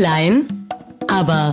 Klein, aber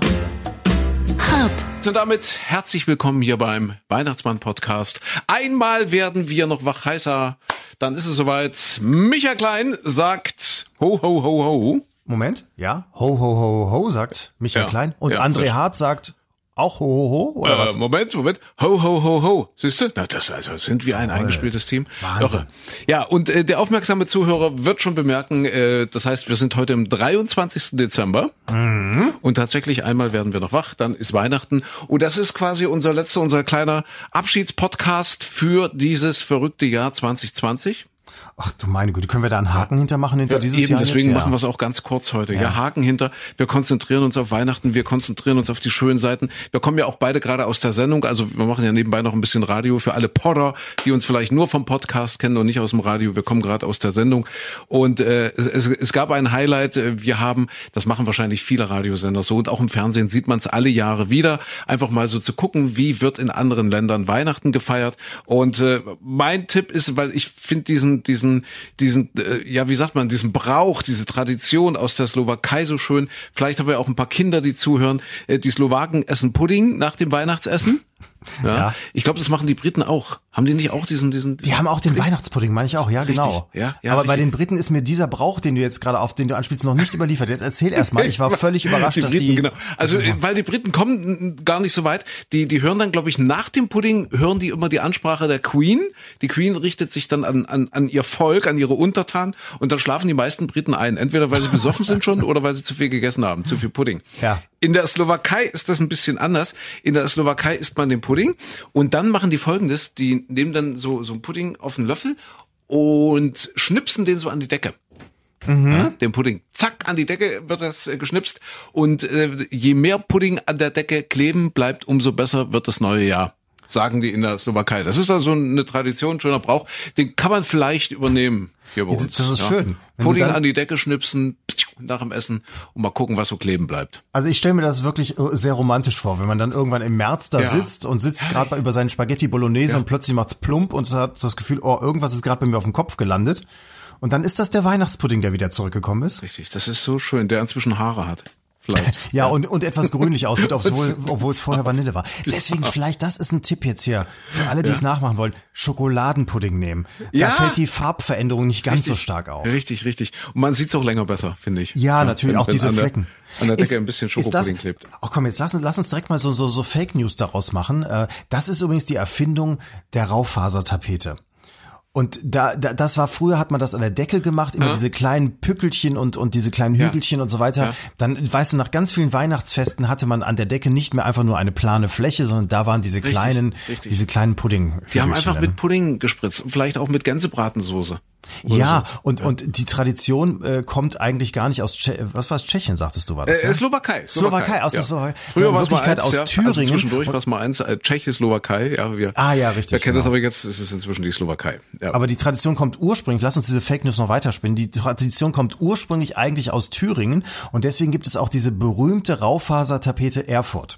hart. Und damit herzlich willkommen hier beim Weihnachtsmann-Podcast. Einmal werden wir noch wach heißer. Dann ist es soweit. Micha Klein sagt ho, ho, ho, ho. Moment, ja. Ho, ho, ho, ho, sagt Michael Ja. Klein. Und Ja, André Hart sagt auch ho, ho, ho, oder Äh, was? Moment, Moment. Ho, ho, ho, ho. Siehst du? Na, das also sind wir ein eingespieltes Team. Wahnsinn. Irre. Ja, und äh, der aufmerksame Zuhörer wird schon bemerken, äh, das heißt, wir sind heute im 23. Dezember. Mhm. Und tatsächlich einmal werden wir noch wach, dann ist Weihnachten. Und das ist quasi unser letzter, unser kleiner Abschiedspodcast für dieses verrückte Jahr 2020. Ach du meine Güte, können wir da einen Haken hintermachen hinter dieses Eben, Jahr deswegen jetzt? machen Ja. wir es auch ganz kurz heute. Ja. Haken hinter. Wir konzentrieren uns auf Weihnachten, wir konzentrieren uns auf die schönen Seiten. Wir kommen ja auch beide gerade aus der Sendung, also wir machen ja nebenbei noch ein bisschen Radio für alle Podder, die uns vielleicht nur vom Podcast kennen und nicht aus dem Radio. Wir kommen gerade aus der Sendung und äh, es, es, es gab ein Highlight. Äh, Wir haben, das machen wahrscheinlich viele Radiosender so und auch im Fernsehen sieht man es alle Jahre wieder, einfach mal so zu gucken, wie wird in anderen Ländern Weihnachten gefeiert. Und äh, mein Tipp ist, weil ich finde diesen, diesen, diesen, äh, ja, wie sagt man, diesen Brauch, diese Tradition aus der Slowakei so schön. Vielleicht haben wir auch ein paar Kinder, die zuhören. Äh, die Slowaken essen Pudding nach dem Weihnachtsessen. Ja. Ja. Ich glaube, das machen die Briten auch. Haben die nicht auch diesen, diesen? Die haben auch den Weihnachtspudding, meine ich auch, ja, genau. ja, ja, Aber bei richtig. den Briten ist mir dieser Brauch, den du jetzt gerade auf den du anspielst, noch nicht überliefert. Jetzt erzähl erst mal. Ich war völlig überrascht, die dass Briten, die. genau. Also weil die Briten kommen mm, gar nicht so weit. Die die hören dann, glaube ich, nach dem Pudding hören die immer die Ansprache der Queen. Die Queen richtet sich dann an an, an ihr Volk, an ihre Untertanen und dann schlafen die meisten Briten ein, entweder weil sie besoffen sind schon oder weil sie zu viel gegessen haben, zu viel Pudding. Ja. In der Slowakei ist das ein bisschen anders. In der Slowakei isst man den Pudding und dann machen die Folgendes: Die nehmen dann so so einen Pudding auf einen Löffel und schnipsen den so an die Decke ja, den Pudding. Zack, an die Decke wird das äh, geschnipst. Und äh, je mehr Pudding an der Decke kleben bleibt, umso besser wird das neue Jahr. Sagen die in der Slowakei. Das ist also eine Tradition, schöner Brauch. Den kann man vielleicht übernehmen hier bei Ja, uns. das ist schön. Wenn Pudding an die Decke schnipsen, nach dem Essen und mal gucken, was so kleben bleibt. Also ich stelle mir das wirklich äh, sehr romantisch vor, wenn man dann irgendwann im März da Ja. sitzt und sitzt gerade über seinen Spaghetti Bolognese und plötzlich macht's plump und hat das Gefühl, oh, irgendwas ist gerade bei mir auf dem Kopf gelandet. Und dann ist das der Weihnachtspudding, der wieder zurückgekommen ist. Richtig, das ist so schön, der inzwischen Haare hat. Vielleicht. Ja, und, und etwas grünlich aussieht, obwohl, obwohl es vorher Vanille war. Deswegen vielleicht, das ist ein Tipp jetzt hier, für alle, die es nachmachen wollen, Schokoladenpudding nehmen. Ja. Da fällt die Farbveränderung nicht ganz so stark auf. Richtig, richtig. Und man sieht's auch länger besser, finde ich. Ja, natürlich, wenn- auch wenn diese an der, Flecken. An der Decke Ist- ein bisschen das- Schokopudding klebt. Oh komm, jetzt lass uns, lass uns direkt mal so, so, so Fake News daraus machen. Äh, Das ist übrigens die Erfindung der Raufasertapete. Und da, da, das war früher hat man das an der Decke gemacht, immer diese kleinen Pückelchen und, und diese kleinen Hügelchen und so weiter. Ja. Dann, weißt du, nach ganz vielen Weihnachtsfesten hatte man an der Decke nicht mehr einfach nur eine plane Fläche, sondern da waren diese kleinen, richtig. diese kleinen Pudding. Die haben einfach mit Pudding gespritzt und vielleicht auch mit Gänsebratensoße. Ja, so. und, und die Tradition äh, kommt eigentlich gar nicht aus, Tsche was war es, Tschechien, sagtest du, war das? Äh, ja? Slowakei. Slowakei, aus der Slowakei. Früher war es mal eins, aus ja. Thüringen. Also zwischendurch war es mal eins, äh, Tscheche, Slowakei. Ja, wir, Ah, ja, richtig, Wer kennt das genau. aber jetzt, ist es inzwischen die Slowakei. Ja. Aber die Tradition kommt ursprünglich, lass uns diese Fake News noch weiterspinnen, die Tradition kommt ursprünglich eigentlich aus Thüringen und deswegen gibt es auch diese berühmte Raufasertapete Erfurt.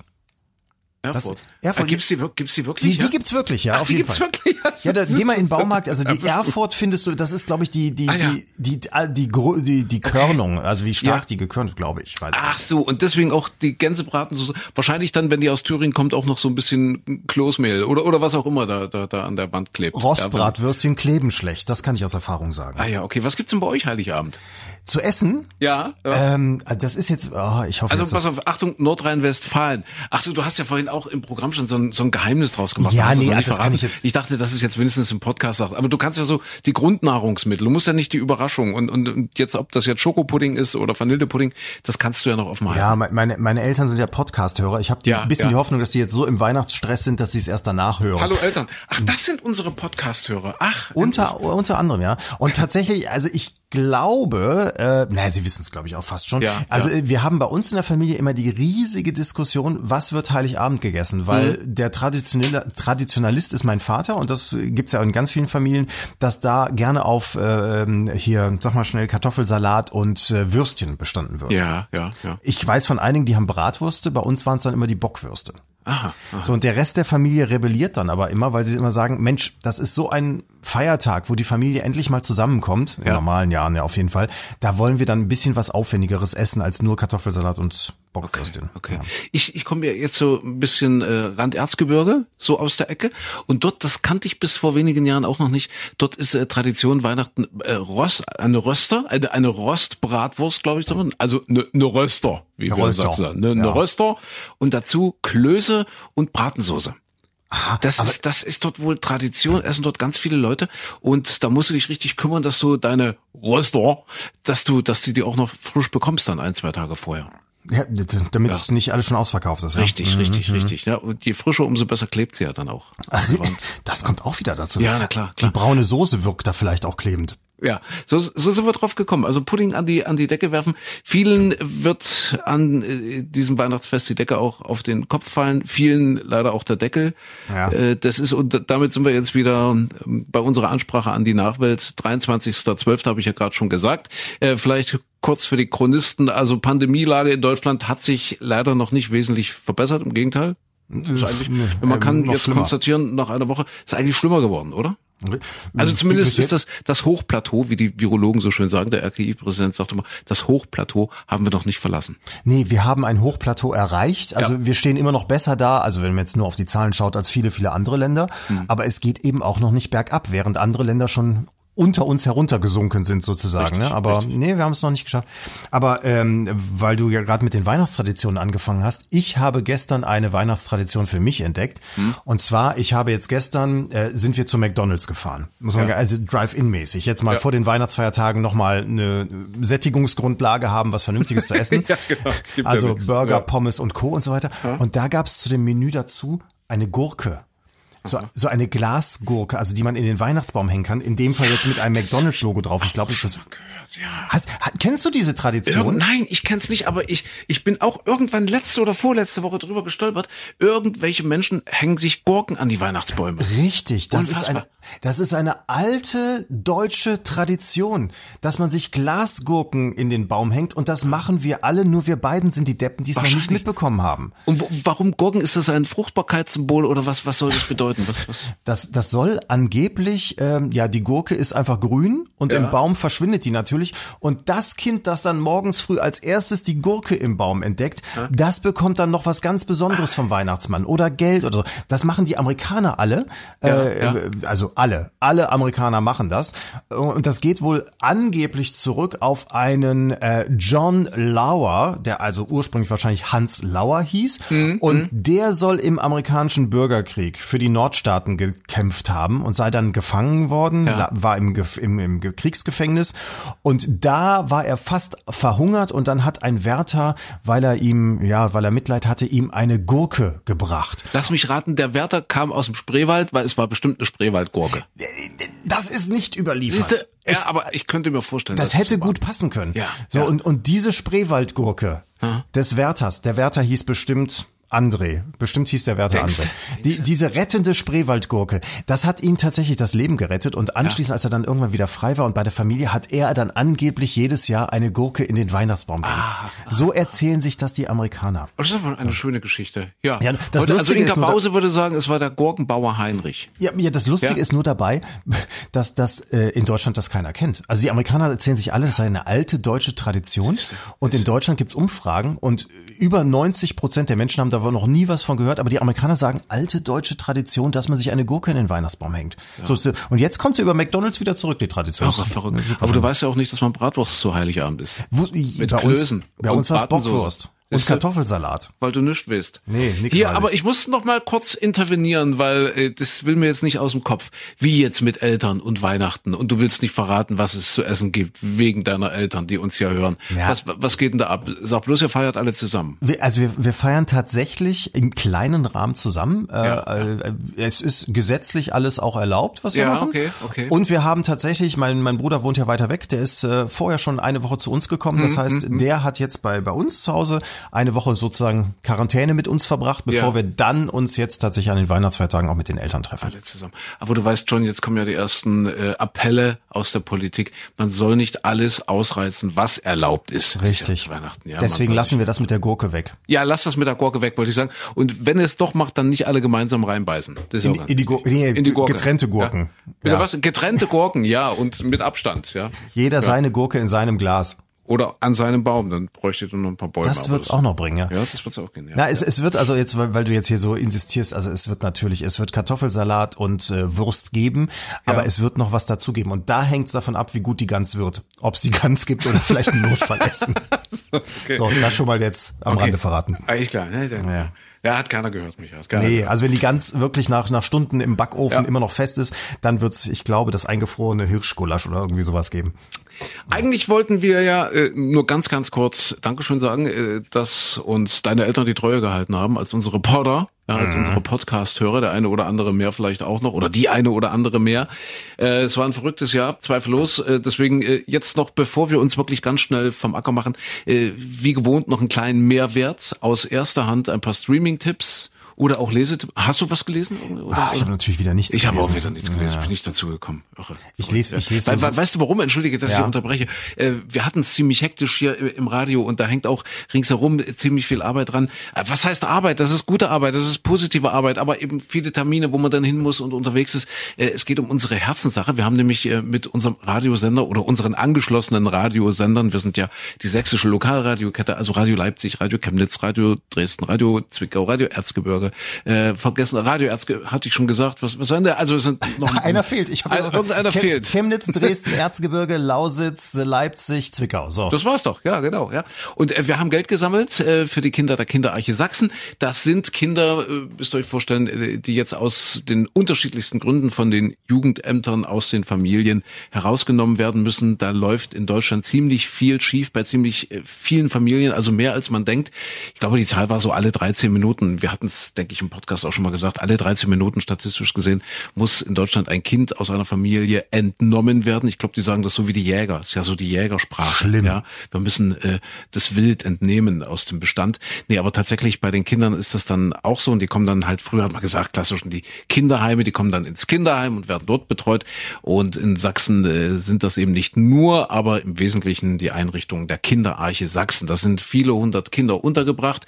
Erfurt. Erfurt- Ah, gibt's die, gibt's die wirklich? Die, die ja? gibt's wirklich, ja, Ach, auf die jeden gibt's Fall. wirklich? Ja, da, geh mal in den Baumarkt, also die Erfurt. Findest du, das ist glaube ich die die, Ah, ja. die die die die die die Körnung, also wie stark Ja. die gekörnt, glaube ich, weiß. Ach so, und deswegen auch die Gänsebratensoße. Wahrscheinlich dann, wenn die aus Thüringen kommt, auch noch so ein bisschen Kloßmehl oder, oder was auch immer da, da, da an der Wand klebt. Rostbratwürstchen kleben schlecht, das kann ich aus Erfahrung sagen. Ah ja, okay. Was gibt's denn bei euch Heiligabend? Zu essen? Ja. ja. Ähm, das ist jetzt, oh, ich hoffe Also jetzt, pass auf, Achtung, Nordrhein-Westfalen. Ach so, du hast ja vorhin auch im Programm schon so ein, so ein Geheimnis draus gemacht. Ja, nee, also das kann ich jetzt- Ich dachte, das ist jetzt wenigstens im Podcast sagt. Aber du kannst ja so die Grundnahrungsmittel. Du musst ja nicht die Überraschung. Und, und, und jetzt, ob das jetzt Schokopudding ist oder Vanillepudding, das kannst du ja noch offen halten. Ja, me- meine, meine Eltern sind ja Podcast-Hörer. Ich habe Ja, ein bisschen ja. die Hoffnung, dass die jetzt so im Weihnachtsstress sind, dass sie es erst danach hören. Hallo Eltern. Ach, das sind unsere Podcast-Hörer. Ach, Unter, unter anderem, ja. Und tatsächlich, also ich glaube, äh, naja, Sie wissen es, glaube ich, auch fast schon. Ja, also ja. wir haben bei uns in der Familie immer die riesige Diskussion, was wird Heiligabend gegessen? Weil Mhm. der Traditionelle, Traditionalist ist mein Vater und das gibt's ja in ganz vielen Familien, dass da gerne auf äh, hier, sag mal schnell, Kartoffelsalat und äh, Würstchen bestanden wird. Ja, ja, ja. Ich weiß von einigen, die haben Bratwürste, bei uns waren es dann immer die Bockwürste. Aha, aha. So, und der Rest der Familie rebelliert dann aber immer, weil sie immer sagen, Mensch, das ist so ein Feiertag, wo die Familie endlich mal zusammenkommt, in Ja. normalen Jahren ja auf jeden Fall, da wollen wir dann ein bisschen was Aufwendigeres essen als nur Kartoffelsalat und Bockwürstchen. Okay. Ja. Ich, ich komme ja jetzt so ein bisschen äh, Randerzgebirge, so aus der Ecke. Und dort, das kannte ich bis vor wenigen Jahren auch noch nicht. Dort ist äh, Tradition Weihnachten äh, Rost, eine Röster, eine, eine Rostbratwurst, glaube ich, man. also eine, eine Röster, wie Eine wir Röster. sagen. Eine, eine Ja. Röster und dazu Klöße und Bratensoße. Das aber- ist, das ist dort wohl Tradition, essen dort ganz viele Leute und da musst du dich richtig kümmern, dass du deine Röster, dass du, dass du die auch noch frisch bekommst dann ein, zwei Tage vorher. Ja, damit es nicht alles schon ausverkauft ist. Ja? Richtig, Mhm. richtig, richtig. Ja, und je frischer, umso besser klebt sie ja dann auch. Ach, das kommt auch wieder dazu. Ja, na klar, klar. Die braune Soße wirkt da vielleicht auch klebend. Ja, so, so sind wir drauf gekommen. Also Pudding an die an die Decke werfen. Vielen wird an äh, diesem Weihnachtsfest die Decke auch auf den Kopf fallen. Vielen leider auch der Deckel. Ja. Äh, das ist und damit sind wir jetzt wieder ähm, bei unserer Ansprache an die Nachwelt. 23.12. habe ich ja gerade schon gesagt. Äh, vielleicht kurz für die Chronisten. Also Pandemielage in Deutschland hat sich leider noch nicht wesentlich verbessert. Im Gegenteil. Ist eigentlich, man ähm, kann jetzt schlimmer. konstatieren, nach einer Woche ist eigentlich schlimmer geworden, oder? Also zumindest ist das das Hochplateau, wie die Virologen so schön sagen. Der RKI-Präsident sagt immer, das Hochplateau haben wir noch nicht verlassen. Nee, wir haben ein Hochplateau erreicht. Also Ja. wir stehen immer noch besser da, also wenn man jetzt nur auf die Zahlen schaut, als viele, viele andere Länder. Hm. Aber es geht eben auch noch nicht bergab, während andere Länder schon unter uns heruntergesunken sind sozusagen. Richtig, ne? Aber nee, wir haben es noch nicht geschafft. Aber ähm, weil du ja gerade mit den Weihnachtstraditionen angefangen hast, ich habe gestern eine Weihnachtstradition für mich entdeckt. Hm. Und zwar, ich habe jetzt gestern, äh, sind wir zu McDonalds gefahren. Muss man Ja. also Drive-In-mäßig. Jetzt mal Ja. vor den Weihnachtsfeiertagen nochmal eine Sättigungsgrundlage haben, was Vernünftiges zu essen. Ja, genau. Also. Burger. Pommes und Co. und so weiter. Und da gab es zu dem Menü dazu eine Gurke. So, so eine Glasgurke, also die man in den Weihnachtsbaum hängen kann. In dem Fall jetzt mit einem McDonalds-Logo drauf. Ich glaube, das. Hast, ha- kennst du diese Irgend, Tradition? nein, ich kenn's nicht, aber ich, ich bin auch irgendwann letzte oder vorletzte Woche drüber gestolpert. Irgendwelche Menschen hängen sich Gurken an die Weihnachtsbäume. Richtig, das ist Unfassbar. eine, das ist eine alte deutsche Tradition, dass man sich Glasgurken in den Baum hängt und das machen wir alle, nur wir beiden sind die Deppen, die es noch nicht mitbekommen haben. Und warum Gurken? Ist das ein Fruchtbarkeitssymbol oder was, was soll das bedeuten? Was, was? Das, das soll angeblich, ähm, ja, die Gurke ist einfach grün und Ja. im Baum verschwindet die natürlich. Und das Kind, das dann morgens früh als erstes die Gurke im Baum entdeckt, das bekommt dann noch was ganz Besonderes vom Weihnachtsmann oder Geld oder so. Das machen die Amerikaner alle. äh, ja. äh, Also alle. Alle Amerikaner machen das. Und das geht wohl angeblich zurück auf einen äh, John Lauer, der also ursprünglich wahrscheinlich Hans Lauer hieß. Und der soll im amerikanischen Bürgerkrieg für die Nordstaaten gekämpft haben und sei dann gefangen worden, Ja. war im, im, im Ge- Kriegsgefängnis. Und da war er fast verhungert und dann hat ein Wärter, weil er ihm, ja, weil er Mitleid hatte, ihm eine Gurke gebracht. Lass mich raten, der Wärter kam aus dem Spreewald, weil es war bestimmt eine Spreewaldgurke. Das ist nicht überliefert. Siehste? Es- Ja, aber ich könnte mir vorstellen, Das hätte so war. gut passen können. Ja, so ja. und und diese Spreewaldgurke des Wärters, der Wärter hieß bestimmt André. Bestimmt hieß der Wärter André. Die, diese rettende Spreewaldgurke, das hat ihn tatsächlich das Leben gerettet und anschließend, als er dann irgendwann wieder frei war und bei der Familie, hat er dann angeblich jedes Jahr eine Gurke in den Weihnachtsbaum gehängt. Ah, so erzählen sich das die Amerikaner. Oh, Das ist aber eine schöne Geschichte. Ja. Ja, das Heute, also Lustige Inka ist nur, Bause würde sagen, es war der Gurkenbauer Heinrich. Ja, ja das Lustige Ja. ist nur dabei, dass das äh, in Deutschland das keiner kennt. Also die Amerikaner erzählen sich alle, das sei eine alte deutsche Tradition. Und in Deutschland gibt's Umfragen und über 90 Prozent der Menschen haben da wohl noch nie was von gehört. Aber die Amerikaner sagen, alte deutsche Tradition, dass man sich eine Gurke in den Weihnachtsbaum hängt. So, ist- und jetzt kommt sie über McDonalds wieder zurück, die Tradition. Verrückt. Aber du weißt ja auch nicht, dass man Bratwurst zu Heiligabend isst. Wo, Mit bei Klößen uns, bei uns war's Bratensoße. Bockwurst und? Kartoffelsalat. Weil du nichts weißt. Nee, nix Hier, aber ich. muss noch mal kurz intervenieren, weil äh, das will mir jetzt nicht aus dem Kopf. Wie jetzt mit Eltern und Weihnachten und du willst nicht verraten, was es zu essen gibt, wegen deiner Eltern, die uns ja hören. Ja. Was, was geht denn da ab? Sag bloß, ihr feiert alle zusammen. Wir, also wir, wir feiern tatsächlich im kleinen Rahmen zusammen. Ja, äh, äh, Es ist gesetzlich alles auch erlaubt, was wir Ja, machen. okay, okay. Und wir haben tatsächlich, mein, mein Bruder wohnt ja weiter weg, der ist äh, vorher schon eine Woche zu uns gekommen. Das heißt, der hat jetzt bei, bei uns zu Hause eine Woche sozusagen Quarantäne mit uns verbracht, bevor Ja. wir dann uns jetzt tatsächlich an den Weihnachtsfeiertagen auch mit den Eltern treffen. alle zusammen. Aber du weißt schon, jetzt kommen ja die ersten äh, Appelle aus der Politik. Man soll nicht alles ausreizen, was erlaubt ist. Richtig. Weihnachten. Ja, Deswegen lassen wir das mit der Gurke weg. Ja, lass das mit der Gurke weg, wollte ich sagen. Und wenn es doch macht, dann nicht alle gemeinsam reinbeißen. Das ist In, in die, Gur nee, in die Gurke. getrennte Gurken. Ja. Ja. was? Getrennte Gurken, ja, und mit Abstand, ja. Jeder seine Gurke in seinem Glas. Oder an seinem Baum, dann bräuchte du noch ein paar Bäume. Das wird's auch noch bringen, ja. Ja, das wird's auch gehen, ja. Na, es, es wird also jetzt, weil, weil du jetzt hier so insistierst, also es wird natürlich, es wird Kartoffelsalat und äh, Wurst geben, aber es wird noch was dazu geben. Und da hängt's davon ab, wie gut die Gans wird. Ob es die Gans gibt oder vielleicht ein Notfallessen. So, das schon mal jetzt am Okay. Rande verraten. Eigentlich klar, ne? Der, Ja. ja. hat keiner gehört, mich. Hat keiner Nee, gehört. also wenn die Gans wirklich nach, nach Stunden im Backofen Ja. immer noch fest ist, dann wird's, ich glaube, das eingefrorene Hirschgulasch oder irgendwie sowas geben. Eigentlich wollten wir ja äh, nur ganz, ganz kurz Dankeschön sagen, äh, dass uns deine Eltern die Treue gehalten haben als unsere Reporter, ja, als unsere Podcast-Hörer, der eine oder andere mehr vielleicht auch noch oder die eine oder andere mehr. Äh, es war ein verrücktes Jahr, zweifellos. Äh, deswegen äh, jetzt noch, bevor wir uns wirklich ganz schnell vom Acker machen, äh, wie gewohnt noch einen kleinen Mehrwert aus erster Hand, ein paar Streaming-Tipps oder auch Lesetipps. Hast du was gelesen? Oder, Ah, ich habe natürlich wieder nichts ich habe auch gelesen. wieder nichts gelesen, Ja. bin nicht dazu gekommen. Irre. Ich lese- ich lese Weil, so- weißt du warum? Entschuldige, dass ich Ja. unterbreche. Äh, wir hatten es ziemlich hektisch hier im Radio und da hängt auch ringsherum ziemlich viel Arbeit dran. Äh, Was heißt Arbeit? Das ist gute Arbeit, das ist positive Arbeit, aber eben viele Termine, wo man dann hin muss und unterwegs ist. Äh, Es geht um unsere Herzenssache. Wir haben nämlich mit unserem Radiosender oder unseren angeschlossenen Radiosendern, wir sind ja die sächsische Lokalradiokette, also Radio Leipzig, Radio Chemnitz, Radio Dresden, Radio Zwickau, Radio Erzgebirge, äh, vergessen, Radio Erzgebirge, hatte ich schon gesagt, was, was war denn der? Also es sind noch Einer fehlt. Ich Also irgendeiner Chem- fehlt. Chemnitz, Dresden, Erzgebirge, Lausitz, Leipzig, Zwickau. So. Das war's doch, ja, genau, ja. Und äh, wir haben Geld gesammelt äh, für die Kinder der Kinderarche Sachsen. Das sind Kinder, äh, müsst ihr euch vorstellen, äh, die jetzt aus den unterschiedlichsten Gründen von den Jugendämtern aus den Familien herausgenommen werden müssen. Da läuft in Deutschland ziemlich viel schief bei ziemlich äh, vielen Familien, also mehr als man denkt. Ich glaube, die Zahl war so alle 13 Minuten. Wir hatten es, denke ich, im Podcast auch schon mal gesagt, alle 13 Minuten statistisch gesehen muss in Deutschland ein Kind aus einer Familie entnommen werden. Ich glaube, die sagen das so wie die Jäger. ist ja so die Jägersprache. Schlimm. Ja, wir müssen äh, das Wild entnehmen aus dem Bestand. Nee, aber tatsächlich bei den Kindern ist das dann auch so und die kommen dann halt, früher hat man gesagt, klassisch in die Kinderheime, die kommen dann ins Kinderheim und werden dort betreut. Und in Sachsen äh, sind das eben nicht nur, aber im Wesentlichen die Einrichtungen der Kinderarche Sachsen. Da sind viele hundert Kinder untergebracht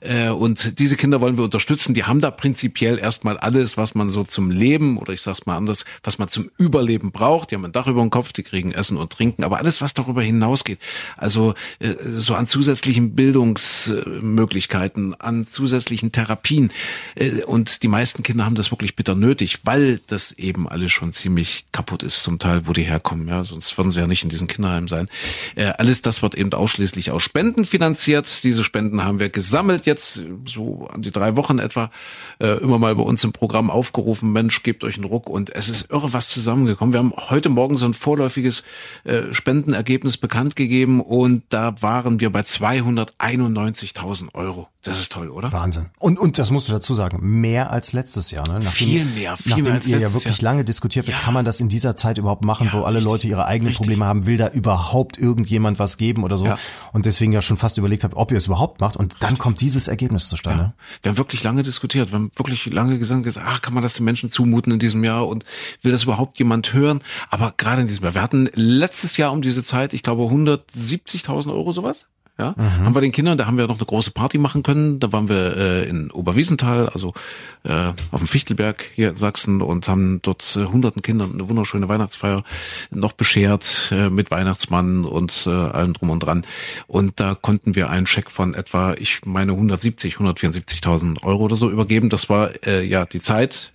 äh, und diese Kinder wollen wir unterstützen. Die haben da prinzipiell erstmal alles, was man so zum Leben oder ich sag's mal anders, was man zum Überleben braucht. Die haben ein Dach über dem Kopf, die kriegen Essen und Trinken, aber alles, was darüber hinausgeht, also äh, so an zusätzlichen Bildungsmöglichkeiten, an zusätzlichen Therapien äh, und die meisten Kinder haben das wirklich bitter nötig, weil das eben alles schon ziemlich kaputt ist, zum Teil, wo die herkommen, ja, sonst würden sie ja nicht in diesen Kinderheimen sein. Äh, alles das wird eben ausschließlich aus Spenden finanziert. Diese Spenden haben wir gesammelt jetzt so an die drei Wochen etwa äh, immer mal bei uns im Programm aufgerufen, Mensch, gebt euch einen Ruck und es ist irre was zusammengekommen. Wir haben heute Morgen so ein vorläufiges äh, Spendenergebnis bekannt gegeben und da waren wir bei 291.000 Euro. Das ist toll, oder? Wahnsinn. Und, und das musst du dazu sagen, mehr als letztes Jahr. Ne? Nachdem, Viel mehr, viel nachdem mehr als ihr ja wirklich Jahr. lange diskutiert habt, Ja. kann man das in dieser Zeit überhaupt machen, Ja, wo alle richtig, Leute ihre eigenen richtig. Probleme haben, will da überhaupt irgendjemand was geben oder so. Ja. Und deswegen ja schon fast überlegt habt, ob ihr es überhaupt macht. Und dann kommt dieses Ergebnis zustande. Wir haben wirklich lange diskutiert, wir haben wirklich lange gesagt, gesagt, ach, kann man das den Menschen zumuten in diesem Jahr und will das überhaupt jemand hören? Aber gerade in diesem Jahr, wir hatten letztes Jahr um diese Zeit, ich glaube 170.000 Euro sowas. Ja, haben wir den Kindern, da haben wir noch eine große Party machen können. Da waren wir äh, in Oberwiesenthal, also äh, auf dem Fichtelberg hier in Sachsen und haben dort äh, hunderten Kindern eine wunderschöne Weihnachtsfeier noch beschert äh, mit Weihnachtsmann und äh, allem drum und dran. Und da konnten wir einen Scheck von etwa, ich meine 170, 174.000 Euro oder so übergeben. Das war äh, ja die Zeit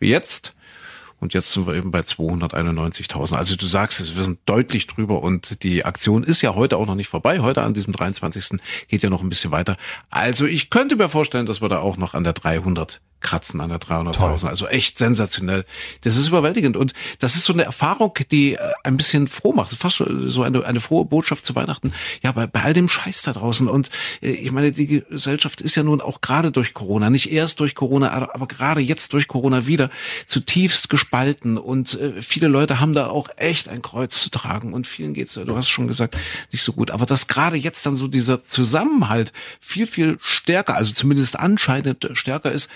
wie jetzt. Und jetzt sind wir eben bei 291.000. Also du sagst es, wir sind deutlich drüber und die Aktion ist ja heute auch noch nicht vorbei. Heute an diesem 23. geht ja noch ein bisschen weiter. Also ich könnte mir vorstellen, dass wir da auch noch an der 300 kratzen an der 300.000. Also echt sensationell. Das ist überwältigend und das ist so eine Erfahrung, die äh, ein bisschen froh macht. Fast so eine, eine frohe Botschaft zu Weihnachten. Ja, bei, bei all dem Scheiß da draußen und äh, ich meine, die Gesellschaft ist ja nun auch gerade durch Corona, nicht erst durch Corona, aber, aber gerade jetzt durch Corona wieder zutiefst gespalten und äh, viele Leute haben da auch echt ein Kreuz zu tragen und vielen geht's, du hast schon gesagt, nicht so gut. Aber dass gerade jetzt dann so dieser Zusammenhalt viel, viel stärker, also zumindest anscheinend stärker ist,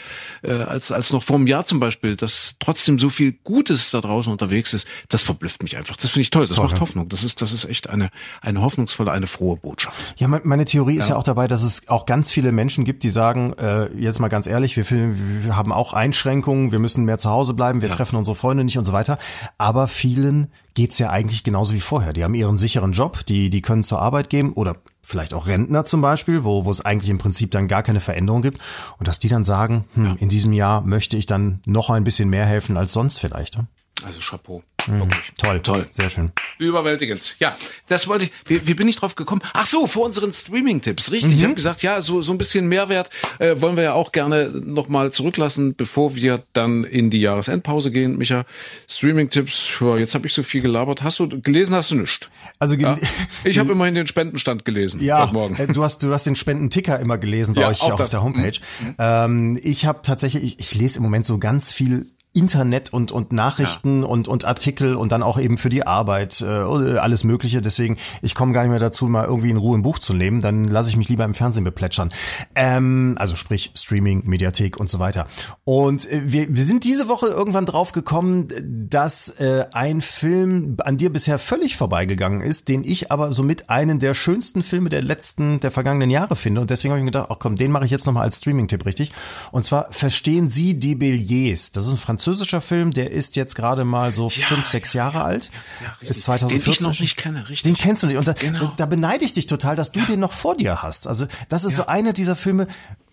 äh, als, als noch vor einem Jahr zum Beispiel, dass trotzdem so viel Gutes da draußen unterwegs ist, das verblüfft mich einfach. Das finde ich toll. Das, das toll, macht ja. Hoffnung. Das ist, das ist echt eine, eine hoffnungsvolle, eine frohe Botschaft. Ja, meine Theorie ja. ist ja auch dabei, dass es auch ganz viele Menschen gibt, die sagen, äh, jetzt mal ganz ehrlich, wir, wir haben auch Einschränkungen, wir müssen mehr zu Hause bleiben, wir ja. treffen unsere Freunde nicht und so weiter. Aber vielen geht's ja eigentlich genauso wie vorher. Die haben ihren sicheren Job, die, die können zur Arbeit gehen oder vielleicht auch Rentner zum Beispiel, wo, wo es eigentlich im Prinzip dann gar keine Veränderung gibt. Und dass die dann sagen, hm, in diesem Jahr möchte ich dann noch ein bisschen mehr helfen als sonst vielleicht. Ne? Also Chapeau. Mhm. Toll, toll, sehr schön. Überwältigend. Ja, das wollte ich. Wie, wie bin ich drauf gekommen? Ach so, vor unseren Streaming-Tipps. Richtig. Mhm. Ich habe gesagt, ja, so so ein bisschen Mehrwert äh, wollen wir ja auch gerne nochmal zurücklassen, bevor wir dann in die Jahresendpause gehen. Micha, Streaming-Tipps. Jetzt habe ich so viel gelabert. Hast du gelesen? Hast du nicht? Also ja? ich habe immerhin den Spendenstand gelesen. Ja, morgen. Äh, du hast du hast den Spendenticker immer gelesen bei ja, euch auf der Homepage. Mhm. Ähm, ich habe tatsächlich, ich, ich lese im Moment so ganz viel Internet und und Nachrichten ja. und und Artikel und dann auch eben für die Arbeit äh, alles Mögliche. Deswegen ich komme gar nicht mehr dazu, mal irgendwie in Ruhe ein Buch zu nehmen. Dann lasse ich mich lieber im Fernsehen beplätschern. Ähm, also sprich Streaming, Mediathek und so weiter. Und äh, wir, wir sind diese Woche irgendwann drauf gekommen, dass äh, ein Film an dir bisher völlig vorbeigegangen ist, den ich aber somit einen der schönsten Filme der letzten, der vergangenen Jahre finde. Und deswegen habe ich mir gedacht, ach komm, den mache ich jetzt nochmal als Streaming-Tipp richtig. Und zwar Verstehen Sie die Beliers. Das ist ein Französischer französischer Film, der ist jetzt gerade mal so ja, fünf, sechs Jahre ja, alt. Ja, ist 2014. Den ich noch nicht kenne, richtig. Den kennst du nicht. Und da, genau. da beneide ich dich total, dass du den noch vor dir hast. Also das ist so einer dieser Filme,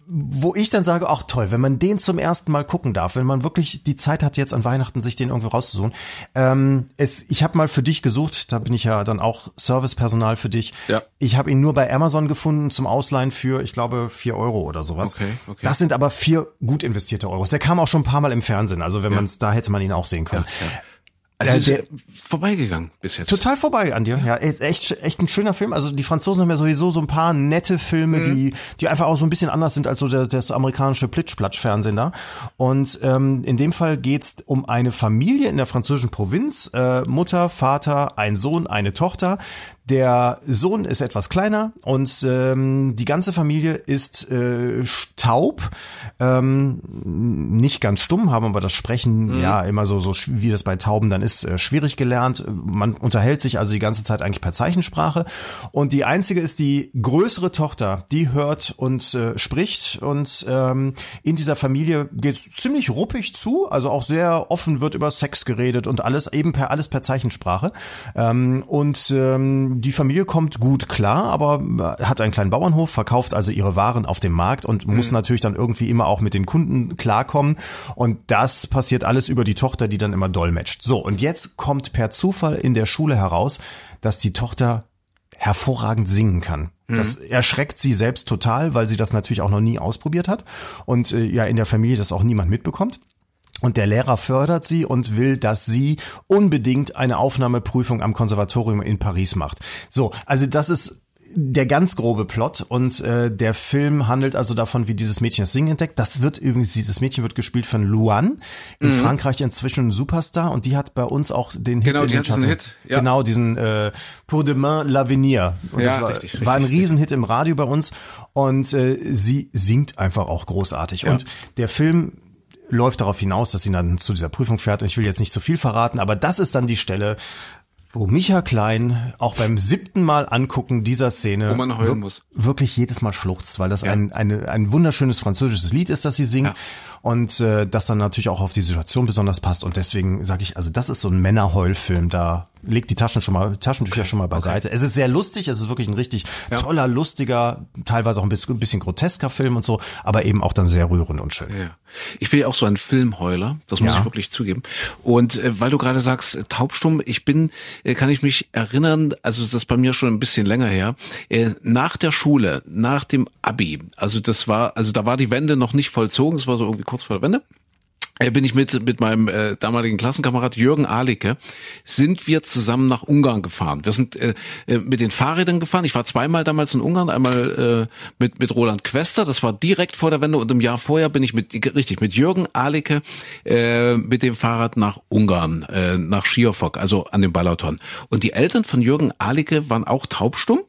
wo ich dann sage, ach toll, wenn man den zum ersten Mal gucken darf, wenn man wirklich die Zeit hat, jetzt an Weihnachten sich den irgendwo rauszusuchen. Ähm, es, ich habe mal für dich gesucht, da bin ich ja dann auch Servicepersonal für dich. Ja. Ich habe ihn nur bei Amazon gefunden zum Ausleihen für, ich glaube, vier Euro oder sowas. Okay, okay. Das sind aber vier gut investierte Euros. Der kam auch schon ein paar Mal im Fernsehen, also wenn ja. man es, da hätte man ihn auch sehen können. Ja, ja. Also äh, der, vorbeigegangen bis jetzt. Total vorbei an dir. Ja, echt, echt ein schöner Film. Also die Franzosen haben ja sowieso so ein paar nette Filme, mhm. die, die einfach auch so ein bisschen anders sind als so der, das amerikanische Plitsch-Platsch-Fernsehen da. Und ähm, in dem Fall geht's um eine Familie in der französischen Provinz. Äh, Mutter, Vater, ein Sohn, eine Tochter. Der Sohn ist etwas kleiner und ähm, die ganze Familie ist äh, taub, ähm, nicht ganz stumm, haben aber das Sprechen mhm. ja immer so, so wie das bei Tauben dann ist, äh, schwierig gelernt. Man unterhält sich also die ganze Zeit eigentlich per Zeichensprache. Und die einzige ist die größere Tochter, die hört und äh, spricht. Und ähm, in dieser Familie geht es ziemlich ruppig zu, also auch sehr offen wird über Sex geredet und alles eben per alles per Zeichensprache. Ähm, und ähm, die Familie kommt gut klar, aber hat einen kleinen Bauernhof, verkauft also ihre Waren auf dem Markt und mhm. muss natürlich dann irgendwie immer auch mit den Kunden klarkommen. Und das passiert alles über die Tochter, die dann immer dolmetscht. So, und jetzt kommt per Zufall in der Schule heraus, dass die Tochter hervorragend singen kann. Mhm. Das erschreckt sie selbst total, weil sie das natürlich auch noch nie ausprobiert hat und äh, ja in der Familie das auch niemand mitbekommt. Und der Lehrer fördert sie und will, dass sie unbedingt eine Aufnahmeprüfung am Konservatorium in Paris macht. So, also das ist der ganz grobe Plot und äh, der Film handelt also davon, wie dieses Mädchen das Singen entdeckt. Das wird übrigens, dieses Mädchen wird gespielt von Luan, in mhm. Frankreich inzwischen ein Superstar und die hat bei uns auch den Hit genau, in den Charts. Hit. Ja. Genau, diesen äh, Pour demain l'avenir. Und ja, das war, richtig, richtig, war ein Riesenhit im Radio bei uns und äh, sie singt einfach auch großartig. Ja. Und der Film läuft darauf hinaus, dass sie dann zu dieser Prüfung fährt. Und ich will jetzt nicht zu viel verraten, aber das ist dann die Stelle, wo Micha Klein auch beim siebten Mal angucken dieser Szene heulen muss. wirklich jedes Mal schluchzt, weil das ja. ein, eine, ein wunderschönes französisches Lied ist, das sie singt ja. Und äh, das dann natürlich auch auf die Situation besonders passt und deswegen sage ich, also das ist so ein Männerheulfilm, da legt die Taschen schon mal, Taschentücher schon mal beiseite. Okay. Es ist sehr lustig, es ist wirklich ein richtig ja. toller, lustiger, teilweise auch ein bisschen, ein bisschen grotesker Film und so, aber eben auch dann sehr rührend und schön. Ja. Ich bin ja auch so ein Filmheuler, das muss ja. ich wirklich zugeben. Und äh, weil du gerade sagst, äh, taubstumm, ich bin, äh, kann ich mich erinnern, also das ist bei mir schon ein bisschen länger her, äh, nach der Schule, nach dem Abi, also das war, also da war die Wende noch nicht vollzogen, es war so irgendwie kurz vor der Wende äh, bin ich mit mit meinem äh, damaligen Klassenkamerad Jürgen Alicke sind wir zusammen nach Ungarn gefahren. Wir sind äh, äh, mit den Fahrrädern gefahren. Ich war zweimal damals in Ungarn, einmal äh, mit mit Roland Quester, das war direkt vor der Wende und im Jahr vorher bin ich mit richtig mit Jürgen Alicke äh, mit dem Fahrrad nach Ungarn, äh, nach Schiofok, also an dem Balaton. Und die Eltern von Jürgen Alicke waren auch taubstumm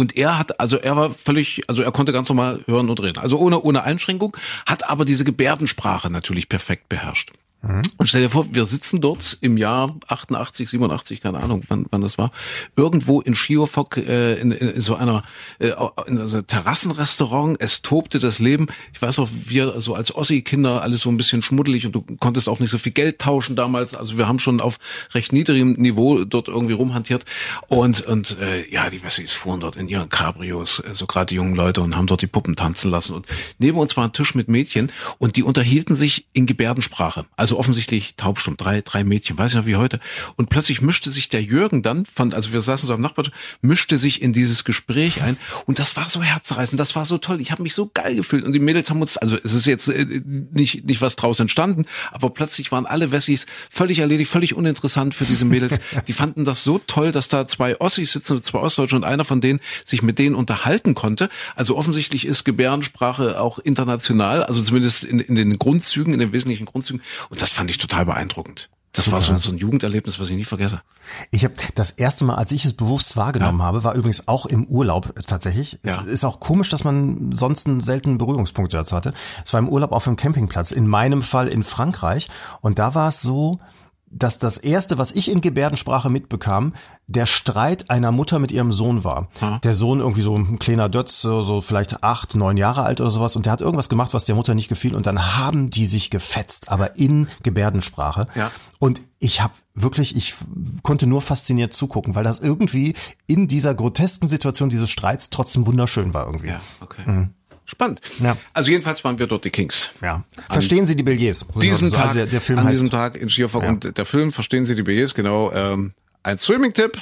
und er hat, also er war völlig, also er konnte ganz normal hören und reden. Also ohne, ohne Einschränkung, hat aber diese Gebärdensprache natürlich perfekt beherrscht. Mhm. Und stell dir vor, wir sitzen dort im Jahr 88, 87, keine Ahnung, wann, wann das war, irgendwo in Schiofok äh, in, in, so einer äh, in so einem Terrassenrestaurant. Es tobte das Leben. Ich weiß auch, wir so als Ossi-Kinder alles so ein bisschen schmuddelig und du konntest auch nicht so viel Geld tauschen damals. Also wir haben schon auf recht niedrigem Niveau dort irgendwie rumhantiert und und äh, ja, die Wessis fuhren dort in ihren Cabrios, äh, so gerade die jungen Leute und haben dort die Puppen tanzen lassen und neben uns war ein Tisch mit Mädchen und die unterhielten sich in Gebärdensprache. Also also offensichtlich taubstumm, drei, drei Mädchen, weiß ich noch wie heute. Und plötzlich mischte sich der Jürgen dann von, also wir saßen so am Nachbartisch, mischte sich in dieses Gespräch ein und das war so herzreißend, das war so toll. Ich habe mich so geil gefühlt und die Mädels haben uns, also es ist jetzt äh, nicht nicht was draus entstanden, aber plötzlich waren alle Wessis völlig erledigt, völlig uninteressant für diese Mädels. Die fanden das so toll, dass da zwei Ossis sitzen, zwei Ostdeutsche und einer von denen sich mit denen unterhalten konnte. Also offensichtlich ist Gebärdensprache auch international, also zumindest in, in den Grundzügen, in den wesentlichen Grundzügen. Und das fand ich total beeindruckend. Das Super. war so, so ein Jugenderlebnis, was ich nie vergesse. Ich habe das erste Mal, als ich es bewusst wahrgenommen ja. habe, war übrigens auch im Urlaub tatsächlich. Ja. Es ist auch komisch, dass man sonst einen seltenen Berührungspunkte dazu hatte. Es war im Urlaub auf einem Campingplatz, in meinem Fall in Frankreich. Und da war es so, dass das erste, was ich in Gebärdensprache mitbekam, der Streit einer Mutter mit ihrem Sohn war. Ja. Der Sohn irgendwie so ein kleiner Dötz, so, so vielleicht acht, neun Jahre alt oder sowas und der hat irgendwas gemacht, was der Mutter nicht gefiel und dann haben die sich gefetzt, aber in Gebärdensprache. Ja. Und ich habe wirklich, ich konnte nur fasziniert zugucken, weil das irgendwie in dieser grotesken Situation dieses Streits trotzdem wunderschön war irgendwie. Ja, okay. Mhm. Spannend. Ja. Also jedenfalls waren wir dort die Kings. Ja. Verstehen Sie die Billets? Diesem Tag, also der Film an heißt, diesem Tag in Schierfach ja. und der Film Verstehen Sie die Billets, genau. Ähm, ein Streaming-Tipp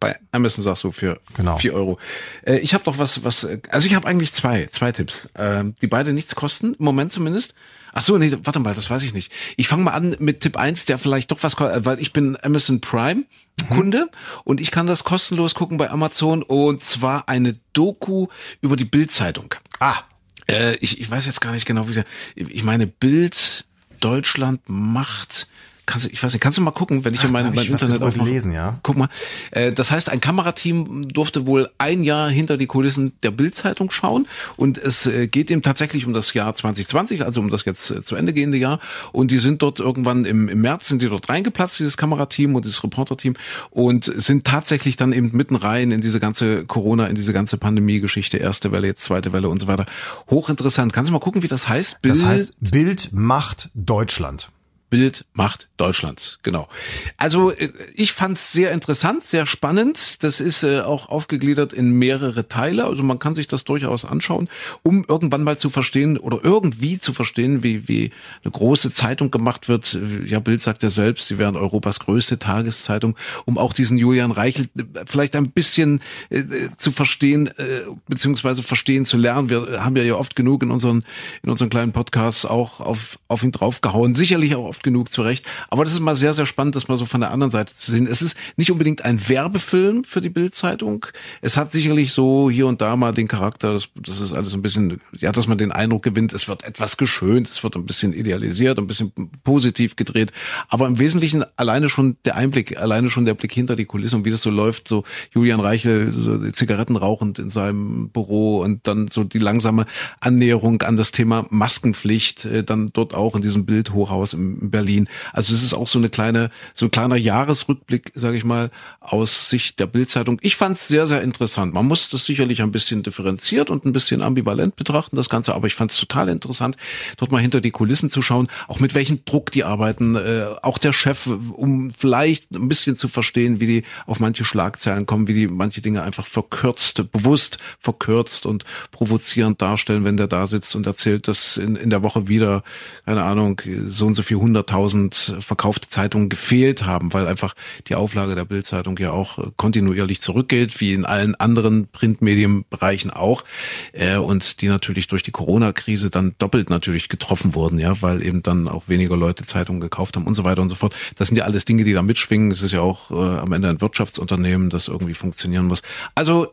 bei Amazon sagst du für genau. vier Euro. Äh, ich habe doch was, was, also ich habe eigentlich zwei, zwei Tipps, äh, die beide nichts kosten, im Moment zumindest. Ach so, nee, warte mal, das weiß ich nicht. Ich fange mal an mit Tipp eins, der vielleicht doch was, weil ich bin Amazon Prime Kunde mhm. und ich kann das kostenlos gucken bei Amazon und zwar eine Doku über die Bildzeitung. Ah. Äh, ich, ich weiß jetzt gar nicht genau, wie sie. Ich meine, Bild Deutschland macht kannst du, ich weiß nicht, kannst du mal gucken, wenn ich in meinem mein Internet aufmache. lesen, ja. Guck mal. Äh, das heißt, ein Kamerateam durfte wohl ein Jahr hinter die Kulissen der Bildzeitung schauen und es äh, geht ihm tatsächlich um das Jahr 2020, also um das jetzt äh, zu Ende gehende Jahr und die sind dort irgendwann im, im März sind die dort reingeplatzt, dieses Kamerateam und dieses Reporterteam und sind tatsächlich dann eben mitten rein in diese ganze Corona, in diese ganze Pandemie-Geschichte, erste Welle, jetzt zweite Welle und so weiter. Hochinteressant. Kannst du mal gucken, wie das heißt? Bild das heißt Bild macht Deutschland. Bild macht Deutschland, genau. Also äh, ich fand es sehr interessant, sehr spannend. Das ist äh, auch aufgegliedert in mehrere Teile. Also man kann sich das durchaus anschauen, um irgendwann mal zu verstehen oder irgendwie zu verstehen, wie, wie eine große Zeitung gemacht wird. Ja, Bild sagt ja selbst, sie wären Europas größte Tageszeitung, um auch diesen Julian Reichel äh, vielleicht ein bisschen äh, zu verstehen, äh, beziehungsweise verstehen zu lernen. Wir haben ja, ja oft genug in unseren, in unseren kleinen Podcasts auch auf, auf ihn draufgehauen. Sicherlich auch oft genug zurecht. Aber das ist mal sehr, sehr spannend, das mal so von der anderen Seite zu sehen. Es ist nicht unbedingt ein Werbefilm für die Bildzeitung. Es hat sicherlich so hier und da mal den Charakter, das, das ist alles ein bisschen, ja, dass man den Eindruck gewinnt, es wird etwas geschönt, es wird ein bisschen idealisiert, ein bisschen positiv gedreht. Aber im Wesentlichen alleine schon der Einblick, alleine schon der Blick hinter die Kulissen und wie das so läuft, so Julian Reichel, so Zigaretten rauchend in seinem Büro und dann so die langsame Annäherung an das Thema Maskenpflicht, äh, dann dort auch in diesem Bildhochhaus im in Berlin. Also es ist auch so eine kleine, so ein kleiner Jahresrückblick, sage ich mal, aus Sicht der Bildzeitung. Ich fand es sehr, sehr interessant. Man muss das sicherlich ein bisschen differenziert und ein bisschen ambivalent betrachten, das Ganze, aber ich fand es total interessant, dort mal hinter die Kulissen zu schauen, auch mit welchem Druck die arbeiten, äh, auch der Chef, um vielleicht ein bisschen zu verstehen, wie die auf manche Schlagzeilen kommen, wie die manche Dinge einfach verkürzt, bewusst verkürzt und provozierend darstellen, wenn der da sitzt und erzählt, dass in, in der Woche wieder, keine Ahnung, so und so viel hunderttausend verkaufte Zeitungen gefehlt haben, weil einfach die Auflage der Bildzeitung ja auch kontinuierlich zurückgeht, wie in allen anderen Printmedienbereichen auch. Äh, und die natürlich durch die Corona-Krise dann doppelt natürlich getroffen wurden, ja, weil eben dann auch weniger Leute Zeitungen gekauft haben und so weiter und so fort. Das sind ja alles Dinge, die da mitschwingen. Es ist ja auch äh, am Ende ein Wirtschaftsunternehmen, das irgendwie funktionieren muss. Also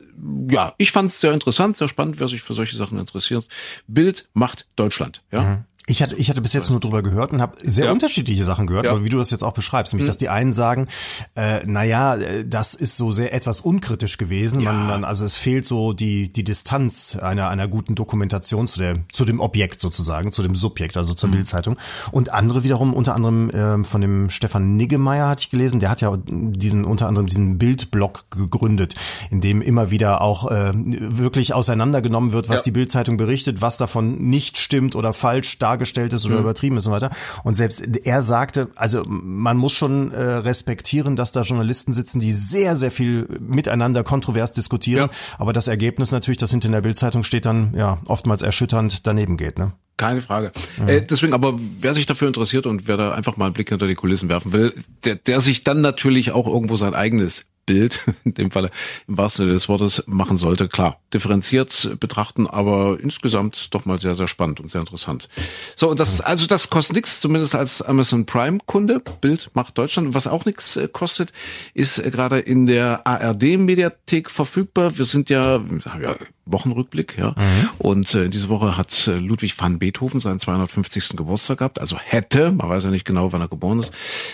ja, ich fand es sehr interessant, sehr spannend, wer sich für solche Sachen interessiert. Bild macht Deutschland, ja. Mhm. Ich hatte, ich hatte bis jetzt nur drüber gehört und habe sehr ja. unterschiedliche Sachen gehört, ja. aber wie du das jetzt auch beschreibst, nämlich, mhm. dass die einen sagen, äh, naja, das ist so sehr etwas unkritisch gewesen. Ja. Man, man, also es fehlt so die, die Distanz einer, einer guten Dokumentation zu der, zu dem Objekt sozusagen, zu dem Subjekt, also zur mhm. Bildzeitung. Und andere wiederum, unter anderem äh, von dem Stefan Niggemeier hatte ich gelesen, der hat ja diesen, unter anderem diesen Bildblog gegründet, in dem immer wieder auch äh, wirklich auseinandergenommen wird, was die Bildzeitung berichtet, was davon nicht stimmt oder falsch da dargestellt ist oder mhm. übertrieben ist und weiter. Und selbst er sagte, also man muss schon äh, respektieren, dass da Journalisten sitzen, die sehr, sehr viel miteinander kontrovers diskutieren. Ja. Aber das Ergebnis natürlich, das hinter in der Bildzeitung steht, dann ja oftmals erschütternd daneben geht. Ne? Keine Frage. Mhm. Äh, deswegen, aber wer sich dafür interessiert und wer da einfach mal einen Blick hinter die Kulissen werfen will, der, der sich dann natürlich auch irgendwo sein eigenes Bild, in dem Falle im wahrsten Sinne des Wortes, machen sollte. Klar, differenziert betrachten, aber insgesamt doch mal sehr, sehr spannend und sehr interessant. So, und das, also das kostet nichts, zumindest als Amazon Prime Kunde. Bild macht Deutschland. Was auch nichts äh, kostet, ist äh, gerade in der ARD Mediathek verfügbar. Wir sind ja, ja Wochenrückblick, ja. Mhm. Und äh, diese Woche hat äh, Ludwig van Beethoven seinen 250. Geburtstag gehabt. Also hätte, man weiß ja nicht genau, wann er geboren ist.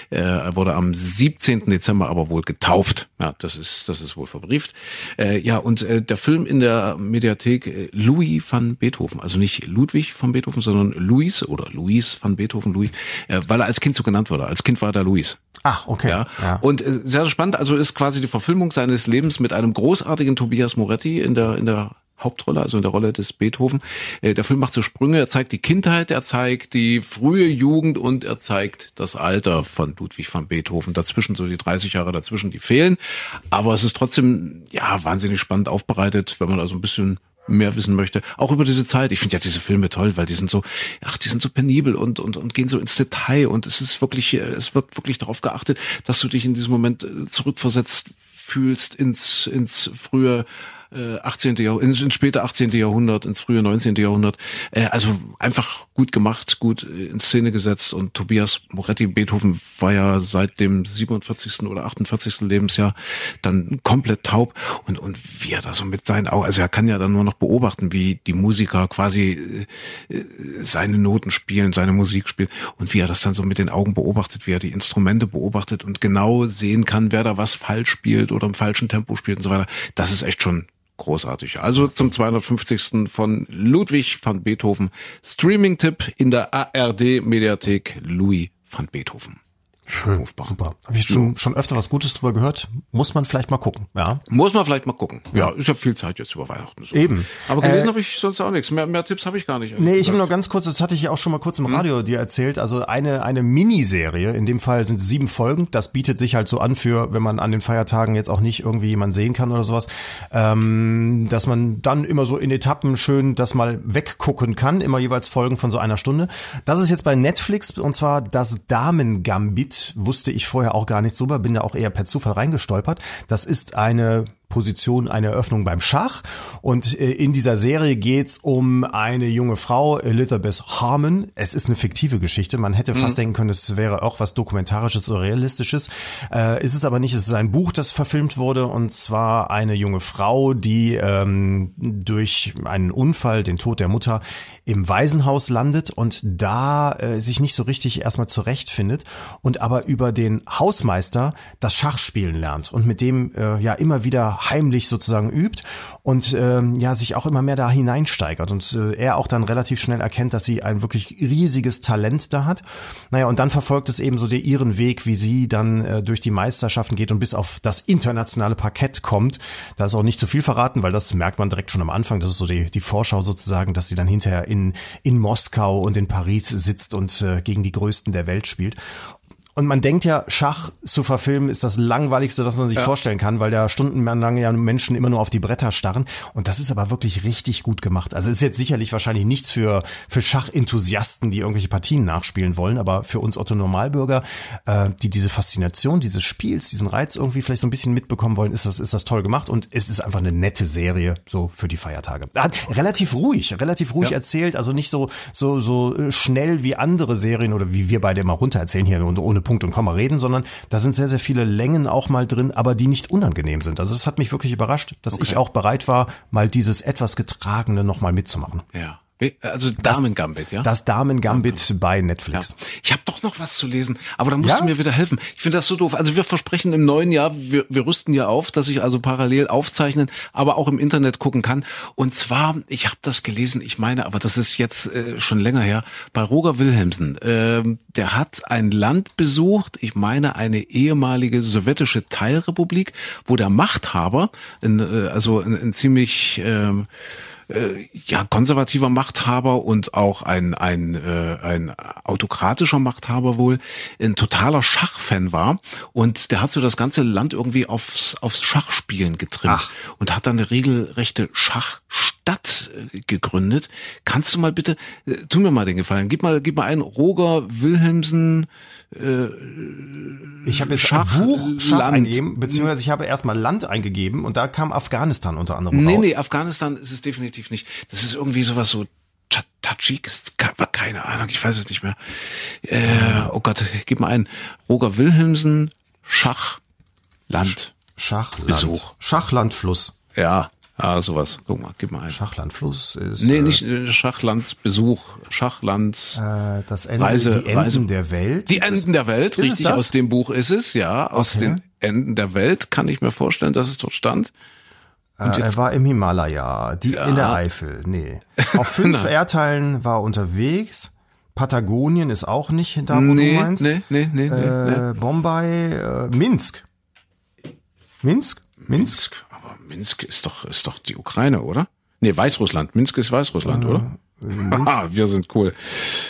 Äh, er wurde am 17. Dezember aber wohl getauft. Ja, das ist, das ist wohl verbrieft. Äh, ja, und äh, der Film in der Mediathek äh, Louis van Beethoven, also nicht Ludwig van Beethoven, sondern Louis oder Louis van Beethoven, Louis, äh, weil er als Kind so genannt wurde. Als Kind war er Louis. Ah, okay. Ja. ja. Und äh, sehr, sehr spannend, also ist quasi die Verfilmung seines Lebens mit einem großartigen Tobias Moretti in der, in der Hauptrolle, also in der Rolle des Beethoven. Äh, der Film macht so Sprünge, er zeigt die Kindheit, er zeigt die frühe Jugend und er zeigt das Alter von Ludwig van Beethoven. Dazwischen so die 30 Jahre dazwischen, die fehlen. Aber es ist trotzdem, ja, wahnsinnig spannend aufbereitet, wenn man also ein bisschen mehr wissen möchte, auch über diese Zeit. Ich finde ja diese Filme toll, weil die sind so, ach, die sind so penibel und, und, und gehen so ins Detail und es ist wirklich, es wird wirklich darauf geachtet, dass du dich in diesem Moment äh, zurückversetzt fühlst ins, ins frühe 18. Äh, Jahrhundert, ins, ins späte 18. Jahrhundert, ins frühe 19. Jahrhundert. Äh, also einfach gut gemacht, gut in Szene gesetzt und Tobias Moretti Beethoven war ja seit dem 47. oder 48. Lebensjahr dann komplett taub und und wie er da so mit seinen Augen, also er kann ja dann nur noch beobachten, wie die Musiker quasi äh, seine Noten spielen, seine Musik spielen und wie er das dann so mit den Augen beobachtet, wie er die Instrumente beobachtet und genau sehen kann, wer da was falsch spielt oder im falschen Tempo spielt und so weiter. Das ist echt schon großartig. Also zum 250. von Ludwig van Beethoven. Streaming-Tipp in der ARD Mediathek Louis van Beethoven. Schön, Rufbar. super. Habe ich schon, schon öfter was Gutes drüber gehört. Muss man vielleicht mal gucken, ja? Muss man vielleicht mal gucken. Ja, ist ja viel Zeit jetzt über Weihnachten. So. Eben. Aber gelesen äh, habe ich sonst auch nichts. Mehr, mehr Tipps habe ich gar nicht. Nee, ich habe nur ganz kurz, das hatte ich ja auch schon mal kurz im hm? Radio dir erzählt, also eine, eine Miniserie, in dem Fall sind sieben Folgen, das bietet sich halt so an für, wenn man an den Feiertagen jetzt auch nicht irgendwie jemanden sehen kann oder sowas, ähm, dass man dann immer so in Etappen schön das mal weggucken kann, immer jeweils Folgen von so einer Stunde. Das ist jetzt bei Netflix und zwar das Damen-Gambit wusste ich vorher auch gar nichts drüber, bin da auch eher per Zufall reingestolpert. Das ist eine Position eine Eröffnung beim Schach. Und äh, in dieser Serie geht's um eine junge Frau, Elizabeth Harmon. Es ist eine fiktive Geschichte. Man hätte fast mhm. denken können, es wäre auch was Dokumentarisches oder Realistisches. Äh, ist es aber nicht. Es ist ein Buch, das verfilmt wurde. Und zwar eine junge Frau, die ähm, durch einen Unfall, den Tod der Mutter, im Waisenhaus landet und da äh, sich nicht so richtig erstmal zurechtfindet und aber über den Hausmeister das Schachspielen lernt und mit dem äh, ja immer wieder heimlich sozusagen übt und ähm, ja sich auch immer mehr da hineinsteigert und äh, er auch dann relativ schnell erkennt, dass sie ein wirklich riesiges Talent da hat. Naja, und dann verfolgt es eben so der, ihren Weg, wie sie dann äh, durch die Meisterschaften geht und bis auf das internationale Parkett kommt. Da ist auch nicht zu viel verraten, weil das merkt man direkt schon am Anfang. Das ist so die, die Vorschau sozusagen, dass sie dann hinterher in, in Moskau und in Paris sitzt und äh, gegen die Größten der Welt spielt. Und man denkt ja, Schach zu verfilmen ist das langweiligste, was man sich ja. vorstellen kann, weil da stundenlang ja Menschen immer nur auf die Bretter starren. Und das ist aber wirklich richtig gut gemacht. Also ist jetzt sicherlich wahrscheinlich nichts für, für Schachenthusiasten, die irgendwelche Partien nachspielen wollen, aber für uns Otto Normalbürger, äh, die diese Faszination dieses Spiels, diesen Reiz irgendwie vielleicht so ein bisschen mitbekommen wollen, ist das, ist das toll gemacht. Und es ist einfach eine nette Serie, so für die Feiertage. Hat relativ ruhig, relativ ruhig ja. erzählt, also nicht so, so, so schnell wie andere Serien oder wie wir beide immer runter erzählen hier und ohne Punkt und Komma reden, sondern da sind sehr, sehr viele Längen auch mal drin, aber die nicht unangenehm sind. Also das hat mich wirklich überrascht, dass okay. ich auch bereit war, mal dieses etwas Getragene nochmal mitzumachen. Ja. Also Damen Gambit, ja? Das Damen Gambit bei Netflix. Ja. Ich habe doch noch was zu lesen, aber da musst ja? du mir wieder helfen. Ich finde das so doof. Also wir versprechen im neuen Jahr, wir, wir rüsten ja auf, dass ich also parallel aufzeichnen, aber auch im Internet gucken kann. Und zwar, ich habe das gelesen, ich meine, aber das ist jetzt äh, schon länger her, bei Roger Wilhelmsen. Äh, der hat ein Land besucht, ich meine eine ehemalige sowjetische Teilrepublik, wo der Machthaber, in, äh, also ein, ein ziemlich... Äh, äh, ja konservativer Machthaber und auch ein ein äh, ein autokratischer Machthaber wohl ein totaler Schachfan war und der hat so das ganze Land irgendwie aufs aufs Schachspielen getrimmt Ach. und hat dann eine regelrechte Schachstadt äh, gegründet. Kannst du mal bitte äh, tu mir mal den Gefallen, gib mal gib mal einen Roger Wilhelmsen äh, ich habe jetzt Schach, Buch Schach Land. eingegeben, beziehungsweise ich habe erstmal Land eingegeben und da kam Afghanistan unter anderem nee, raus. Nee, nee, Afghanistan ist es definitiv nicht. Das ist irgendwie sowas so Tadschikistan, keine Ahnung, ich weiß es nicht mehr. Äh, oh Gott, gib mal ein. Roger Wilhelmsen, Schach, Land. Schachland. Besuch. Schachlandfluss. Ja, Ah, sowas. Guck mal, gib mal ein. Schachlandfluss ist. Nee, nicht äh, Schachlandbesuch. Schachland. Äh, das Ende, Reise, die Enden Reise, der Welt. Die Enden der Welt, ist richtig. Aus dem Buch ist es, ja. Aus okay. den Enden der Welt kann ich mir vorstellen, dass es dort stand. Äh, er war im Himalaya, die ja. in der Eifel. Nee. Auf fünf Erdteilen war unterwegs. Patagonien ist auch nicht da, wo nee, du meinst. Nee, nee, nee, äh, nee. Bombay, äh, Minsk. Minsk? Minsk? Minsk. Minsk ist doch, ist doch die Ukraine, oder? Nee, Weißrussland. Minsk ist Weißrussland, äh, oder? Minsk. Ah, wir sind cool.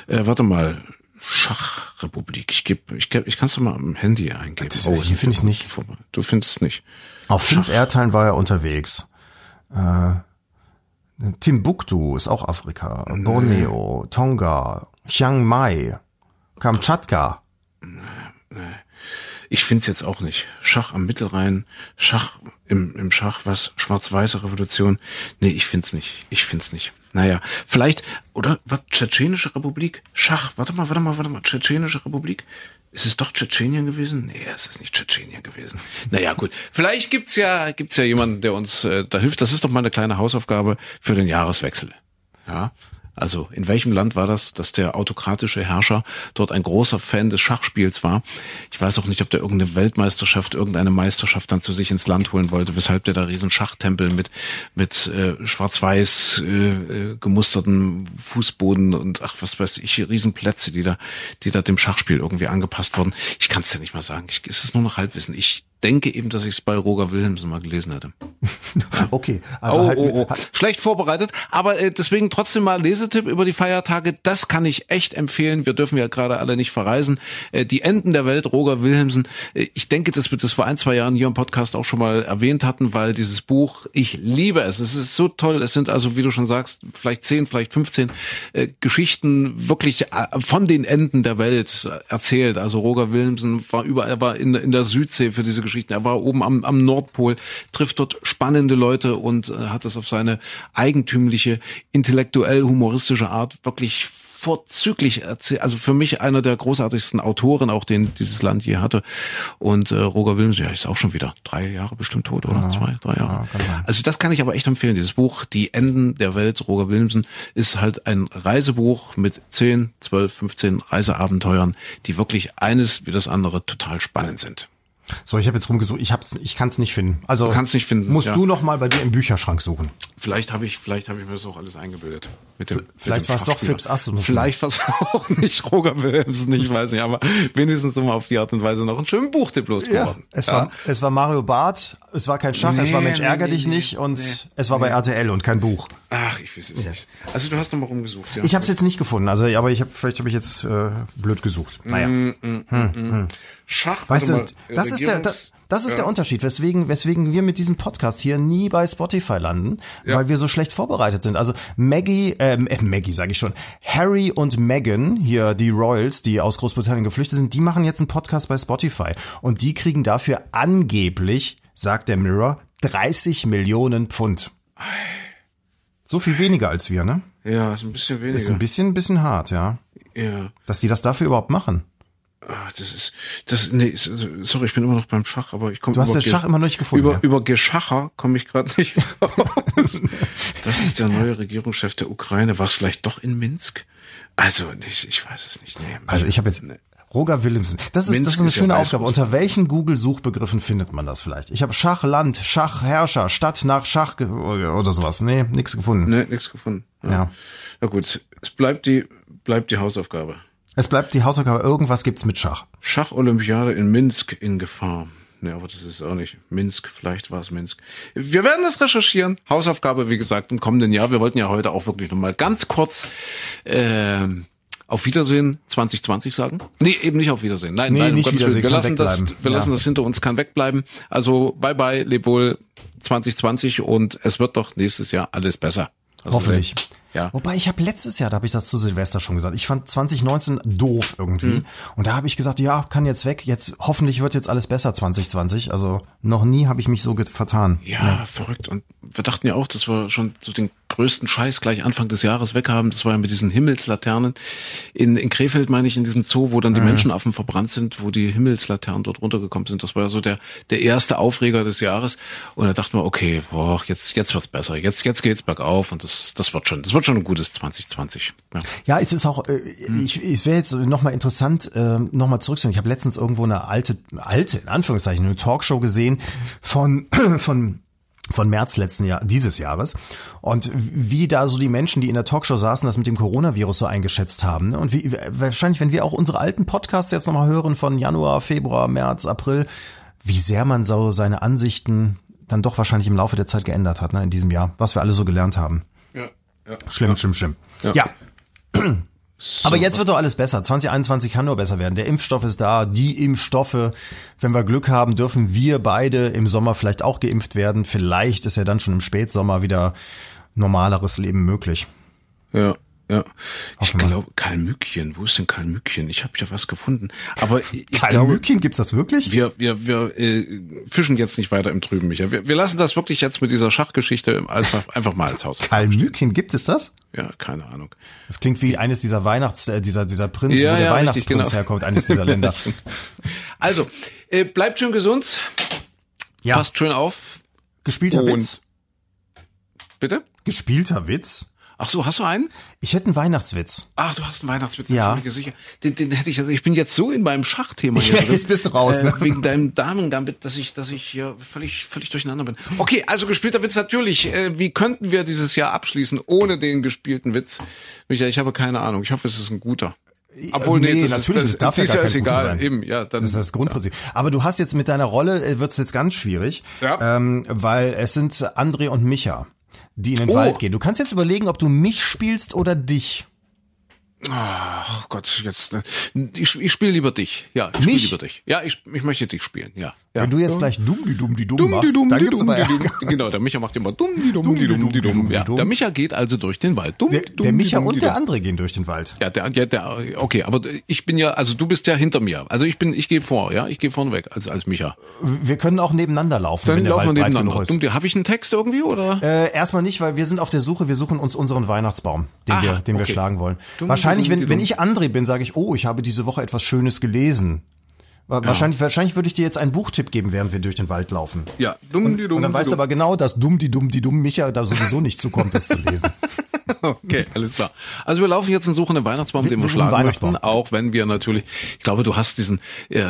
Äh, warte mal. Schachrepublik. Ich gebe, ich, geb, ich kann es doch mal am Handy eingeben. Das, oh, hier finde ich es nicht. Du findest es nicht. Auf Schach. fünf Erdteilen war er unterwegs. Äh, Timbuktu ist auch Afrika. Nee. Borneo, Tonga, Chiang Mai, Kamtschatka. Nee, nee. Ich find's jetzt auch nicht. Schach am Mittelrhein, Schach im, im Schach, was? Schwarz-Weiße Revolution. Nee, ich find's nicht. Ich find's nicht. Naja, vielleicht, oder was? Tschetschenische Republik? Schach, warte mal, warte mal, warte mal. Tschetschenische Republik? Ist es doch Tschetschenien gewesen? Nee, es ist nicht Tschetschenien gewesen. Naja, gut. Vielleicht gibt's ja, gibt's ja jemanden, der uns äh, da hilft. Das ist doch mal eine kleine Hausaufgabe für den Jahreswechsel. Ja. Also in welchem Land war das, dass der autokratische Herrscher dort ein großer Fan des Schachspiels war? Ich weiß auch nicht, ob der irgendeine Weltmeisterschaft, irgendeine Meisterschaft dann zu sich ins Land holen wollte, weshalb der da riesen Schachtempel mit mit äh, schwarz-weiß äh, äh, gemusterten Fußboden und ach was weiß ich, Riesenplätze, die da die da dem Schachspiel irgendwie angepasst wurden. Ich kann es dir nicht mal sagen. Ich, es ist nur noch Halbwissen. Ich denke eben, dass ich es bei Roger Wilhelmsen mal gelesen hatte. okay, also oh, halt oh, oh. schlecht vorbereitet, aber äh, deswegen trotzdem mal Lesetipp über die Feiertage. Das kann ich echt empfehlen. Wir dürfen ja gerade alle nicht verreisen. Äh, die Enden der Welt, Roger Wilhelmsen. Äh, ich denke, dass wir das vor ein zwei Jahren hier im Podcast auch schon mal erwähnt hatten, weil dieses Buch, ich liebe es. Es ist so toll. Es sind also, wie du schon sagst, vielleicht zehn, vielleicht 15 äh, Geschichten wirklich äh, von den Enden der Welt erzählt. Also Roger Wilhelmsen war überall, war in, in der Südsee für diese Geschichten. Er war oben am, am Nordpol, trifft dort spannende Leute und äh, hat es auf seine eigentümliche, intellektuell humoristische Art wirklich vorzüglich erzählt. Also für mich einer der großartigsten Autoren, auch den dieses Land je hatte. Und äh, Roger Wilms, ja, ist auch schon wieder drei Jahre bestimmt tot, oder? Ja, Zwei, drei Jahre. Ja, also das kann ich aber echt empfehlen. Dieses Buch, Die Enden der Welt, Roger Wilmsen, ist halt ein Reisebuch mit 10, 12, 15 Reiseabenteuern, die wirklich eines wie das andere total spannend sind. So, ich habe jetzt rumgesucht. Ich hab's, ich kann es nicht finden. Also Du kannst nicht finden, Musst ja. du noch mal bei dir im Bücherschrank suchen. Vielleicht habe ich, vielleicht habe ich mir das auch alles eingebildet. Mit dem, vielleicht war es doch. Phipps Asmus. Vielleicht war es auch nicht Roger Wilhelmsen, ich weiß nicht, aber wenigstens immer auf die Art und Weise noch einen schönen Buchtipp losgeworden. es war es war Mario Barth. Es war kein Schach. es Nee, war Mensch ärger nee, dich nee, nicht und es war bei RTL und kein Buch. Ach, ich weiß es nicht. Also du hast noch mal rumgesucht, ja. Ich habe es jetzt nicht gefunden. Also, aber ich habe vielleicht habe ich jetzt äh, blöd gesucht. Naja. Schach, Weißt du, das ist der, das, Regierungs- das ist der Unterschied, weswegen, weswegen wir mit diesem Podcast hier nie bei Spotify landen, weil wir so schlecht vorbereitet sind. Also Maggie, ähm, äh, Maggie sage ich schon, Harry und Meghan, hier die Royals, die aus Großbritannien geflüchtet sind, die machen jetzt einen Podcast bei Spotify und die kriegen dafür angeblich, sagt der Mirror, 30 Millionen Pfund. So viel weniger als wir, ne? Ja, ist ein bisschen weniger. Ist ein bisschen, ein bisschen hart, ja. ja. Dass die das dafür überhaupt machen. Ah, das ist, das, nee, s- sorry, ich bin immer noch beim Schach, aber ich komme Du hast über den Schach immer noch nicht gefunden, Über, ja? über Geschacher komme ich gerade nicht raus. das ist der neue Regierungschef der Ukraine. War es vielleicht doch in Minsk? Also, ich, ich weiß es nicht. Nee. Also ich habe jetzt Roger Willemsen. Das ist, Minsk das ist eine ist ja schöne Weißrussland. Aufgabe. Unter welchen Google-Suchbegriffen findet man das vielleicht? Ich habe Schachland, Schachherrscher, Stadt nach Schach ge- oder sowas. Nee, nichts gefunden. Nee, nichts gefunden. Ja. Na gut, es bleibt die, bleibt die Hausaufgabe. Es bleibt die Hausaufgabe, irgendwas gibt's mit Schach. Schacholympiade in Minsk in Gefahr. Nee, aber das ist auch nicht. Minsk, vielleicht war es Minsk. Wir werden das recherchieren. Hausaufgabe, wie gesagt, im kommenden Jahr. Wir wollten ja heute auch wirklich nochmal ganz kurz ähm, auf Wiedersehen 2020 sagen. Nee, eben nicht auf Wiedersehen. Nein, Nee, nein, um nicht Gottes Wiedersehen. Wir lassen das, wir lassen Ja. das hinter uns, kann wegbleiben. Also bye bye, leb wohl 2020 und es wird doch nächstes Jahr alles besser. Also, Hoffentlich. Ja. Wobei ich habe letztes Jahr, da habe ich das zu Silvester schon gesagt, ich fand 2019 doof irgendwie. Mhm. Und da habe ich gesagt, ja, kann jetzt weg. Jetzt hoffentlich wird jetzt alles besser 2020. Also noch nie habe ich mich so vertan. Ja, verrückt. Und wir dachten ja auch, dass wir schon so den größten Scheiß gleich Anfang des Jahres weghaben. Das war ja mit diesen Himmelslaternen. In, in Krefeld meine ich, in diesem Zoo, wo dann die Menschenaffen verbrannt sind, wo die Himmelslaternen dort runtergekommen sind. Das war ja so der, der erste Aufreger des Jahres. Und da dachten wir, okay, boah, jetzt, jetzt wird's besser. Jetzt, jetzt geht's bergauf und das, das wird schon, das wird schon ein gutes 2020. Ja. Ja, es ist auch, äh, Hm. ich, es wäre jetzt nochmal interessant, äh, nochmal zurückzunehmen. Ich habe letztens irgendwo eine alte, alte, in Anführungszeichen, eine Talkshow gesehen von, von von März letzten Jahr, dieses Jahres. Und wie da so die Menschen, die in der Talkshow saßen, das mit dem Coronavirus so eingeschätzt haben. ne? Und wie, wahrscheinlich, wenn wir auch unsere alten Podcasts jetzt nochmal hören von Januar, Februar, März, April, wie sehr man so seine Ansichten dann doch wahrscheinlich im Laufe der Zeit geändert hat, ne, in diesem Jahr, was wir alle so gelernt haben. Ja, ja. Schlimm, schlimm, schlimm. Ja. ja. Aber jetzt wird doch alles besser. 2021 kann nur besser werden. Der Impfstoff ist da, die Impfstoffe. Wenn wir Glück haben, dürfen wir beide im Sommer vielleicht auch geimpft werden. Vielleicht ist ja dann schon im Spätsommer wieder normaleres Leben möglich. Ja, ja. Ich glaube, Karl Mückchen, wo ist denn Karl Mückchen? Ich habe ja was gefunden. Aber ich, ich Karl glaube, Mückchen, gibt's das wirklich? wir, wir, wir äh, fischen jetzt nicht weiter im Trüben, Micha. Wir, wir lassen das wirklich jetzt mit dieser Schachgeschichte einfach, einfach mal als Haus. Karl Mückchen, gibt es das? Ja, keine Ahnung. Das klingt wie eines dieser Weihnachts, äh, dieser, dieser Prinz, Ja, wo der ja, richtig, Weihnachtsprinz genau. herkommt, eines dieser Länder. Also, äh, bleibt schön gesund, Ja, passt schön auf. gespielter Und- Witz. Bitte? Gespielter Witz? Ach so, hast du einen? Ich hätte einen Weihnachtswitz. Ach, du hast einen Weihnachtswitz, Ja. mir sicher. Den, den hätte ich, also ich bin jetzt so in meinem Schachthema hier Ja, jetzt bist du raus, ne? Äh, wegen deinem Damengambit, dass ich, dass ich hier völlig, völlig durcheinander bin. Okay, also gespielter Witz natürlich. Äh, wie könnten wir dieses Jahr abschließen ohne den gespielten Witz? Michael, ich habe keine Ahnung. Ich hoffe, es ist ein guter. Obwohl, nee, Nee, das natürlich, ist, es darf ja gar ist kein guter egal. sein. Eben, ja, dann. Das ist das Grundprinzip. Aber du hast jetzt mit deiner Rolle, äh, wird's jetzt ganz schwierig, Ja. ähm, weil es sind André und Micha, die in den Oh. Wald gehen. Du kannst jetzt überlegen, ob du mich spielst oder dich. Ach Gott, jetzt. äh, Ich, ich spiele lieber dich. Ja, ich spiele lieber dich. Ja, ich, ich möchte dich spielen. Ja. ja. Wenn du jetzt gleich dumm die dumm die dumm, machst, dumm, dann gibt's dumm, aber dumm. Genau, der Micha macht immer dumm, die dumm, die dumm, die dumm. Ja, der Micha geht also durch den Wald. Dumm, Der, dumm, der Micha und der. André gehen durch den Wald. Ja, der, ja, der, okay, aber ich bin ja, also du bist ja hinter mir. Also ich bin, ich gehe vor, ja, ich gehe vorne weg als als Micha. Wir können auch nebeneinander laufen, Dann wenn der laufen wir Wald breit nebeneinander. Dumm, Habe ich einen Text irgendwie oder? Äh, erstmal nicht, weil wir sind auf der Suche, wir suchen uns unseren Weihnachtsbaum, den Ah, wir, den wir schlagen wollen. Dumm, wahrscheinlich, wenn, wenn ich André bin, sage ich, oh, ich habe diese Woche etwas Schönes gelesen. Wa- Wahrscheinlich, wahrscheinlich würde ich dir jetzt einen Buchtipp geben, während wir durch den Wald laufen. Ja, dumm, die dumm. Und dann die weißt du aber genau, dass dumm die dumm die dumm Micha da sowieso nicht zukommt, das zu lesen. Okay, alles klar. Also wir laufen jetzt und suchen einen Weihnachtsbaum, Wir- den wir schlagen möchten, auch wenn wir natürlich, ich glaube, du hast diesen, äh,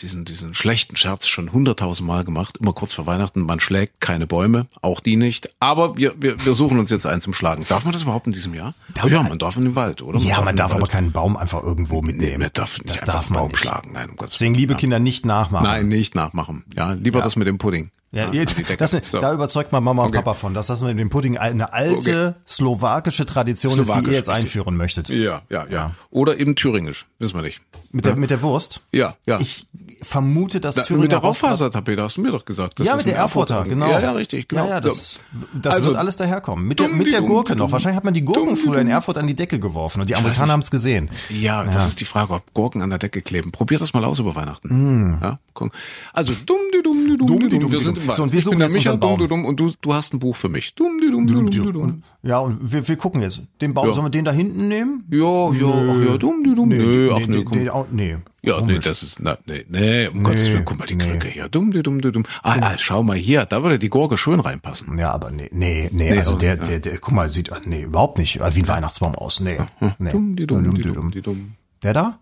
diesen, diesen schlechten Scherz schon hunderttausend Mal gemacht, immer kurz vor Weihnachten, man schlägt keine Bäume, auch die nicht, aber wir, wir, wir suchen uns jetzt einen zum Schlagen. Darf man das überhaupt in diesem Jahr? Darf ja, man- man darf in den Wald, oder? Ja, man in den darf aber Wald. keinen Baum einfach irgendwo Nee, mitnehmen. man darf nicht das darf man Baum nicht. schlagen. Nein, um Gottes Deswegen, liebe ja. Kinder, nicht nachmachen. Nein, nicht nachmachen. Ja, lieber das mit dem Pudding. Ja, an jetzt, das, So. Da überzeugt man Mama und Okay. Papa von, dass das mit dem Pudding eine alte slowakische Tradition ist, die Slowakisch, ihr jetzt einführen möchtet. Ja, ja, ja. Oder eben thüringisch, wissen wir nicht. Mit der, mit der Wurst? Ja, ja. Ich vermute, dass Na, Thüringer mit der Raufasertapete hast du mir doch gesagt. Ja, mit der Erfurter, genau. Ja, ja, richtig, genau. Ja, ja, das, das Also, wird alles daherkommen. Mit der, mit der Gurke dumm, noch. Wahrscheinlich hat man die Gurken Dumm, früher in. Erfurt an die Decke geworfen und die Amerikaner haben es gesehen. Ja, das ist die Frage, ob Gurken an der Decke kleben. Probier das mal aus über Weihnachten. Ja, guck. Also dumm, die dumm, die dumm, Dumm, die dumm. dumm, dumm. So, und wir ich bin suchen jetzt unseren dumm, Baum. du dumm, und du, du hast ein Buch für mich. Dumm, dumm, dumm, die dumm. Ja, und wir, wir gucken jetzt. Den Baum, Ja. sollen wir den da hinten nehmen? Ja, ja, ach ja, dumm, die dumm. Nö, ach nee, nee, komm. nee, auch- nee. Ja, nee, Komisch. das ist, na, nee, nee, um Gottes Willen, guck mal, die nee. Krücke hier, dumm, dumm, die dumm. Ah, ah, schau mal hier, da würde die Gurke schön reinpassen. Ja, aber nee, nee, nee, Nee, also also, der, ja. der, der, guck mal, sieht, nee, überhaupt nicht äh, wie ein Weihnachtsbaum aus. Nee, nee. Dumm, die dumm, Dumm, die dumm, dumm. die dumm. Der da?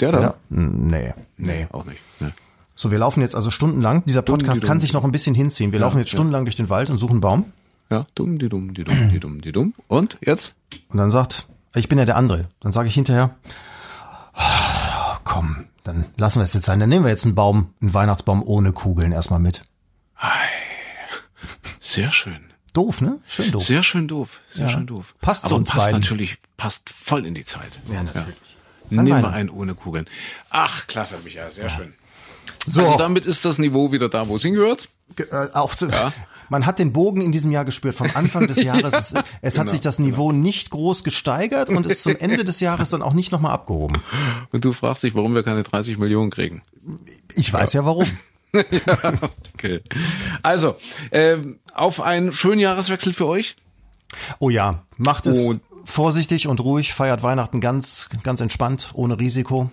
Der Der da? Hm, Nee, nee. Auch nicht. Ne. So, wir laufen jetzt also stundenlang. Dieser Podcast die kann dumm. sich noch ein bisschen hinziehen. Wir laufen jetzt stundenlang durch den Wald und suchen einen Baum. Ja, dumm, die dumm, die dumm, die dumm, die dumm. Und jetzt? Und dann sagt, ich bin ja der andere. Dann sage ich hinterher, "Ah, komm, dann lassen wir es jetzt sein. Dann nehmen wir jetzt einen Baum, einen Weihnachtsbaum ohne Kugeln erstmal mit. Sehr schön. Doof, ne? Schön doof. Sehr schön doof. Sehr Ja. schön doof. Passt zu uns passt beiden. natürlich, passt voll in die Zeit. Ja, natürlich. Nehmen wir Weihnachten. einen ohne Kugeln. Ach, klasse, Michael, sehr schön. So, Also damit ist das Niveau wieder da, wo es hingehört. ge- äh, auf zu, Ja. man hat den Bogen in diesem Jahr gespürt. Vom Anfang des Jahres, es, es hat Genau, sich das Niveau nicht groß gesteigert und ist zum Ende des Jahres dann auch nicht nochmal abgehoben. Und du fragst dich, warum wir keine 30 Millionen kriegen. Ich weiß ja warum. Okay. Also, ähm, auf einen schönen Jahreswechsel für euch. Oh ja, macht es Und- vorsichtig und ruhig, feiert Weihnachten ganz, ganz entspannt, ohne Risiko.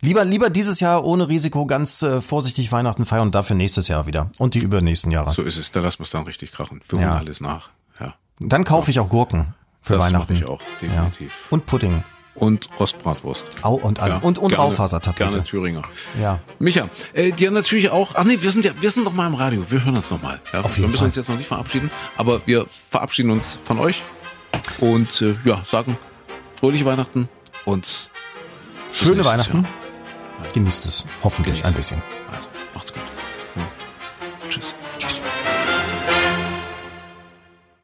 Lieber, lieber dieses Jahr ohne Risiko ganz äh, vorsichtig Weihnachten feiern und dafür nächstes Jahr wieder und die übernächsten Jahre. So ist es, da lassen wir es dann richtig krachen. Wir Ja. holen alles nach. Ja. Dann kaufe ich auch Gurken für Das Weihnachten. mache ich auch, definitiv. Ja. Und Pudding. Und Rostbratwurst. Au und alle. Ja, und und gerne- Raufasertapete. Gerne Thüringer. Ja. Micha, äh, dir natürlich auch. Ach nee, wir sind ja, wir sind noch mal im Radio. Wir hören uns noch mal. Ja, Auf wir jeden müssen Fall. uns jetzt noch nicht verabschieden, aber wir verabschieden uns von euch und äh, ja, sagen fröhliche Weihnachten und Schöne Weihnachten. Genießt es hoffentlich Genießt. ein bisschen. Also, macht's gut. Ja. Tschüss.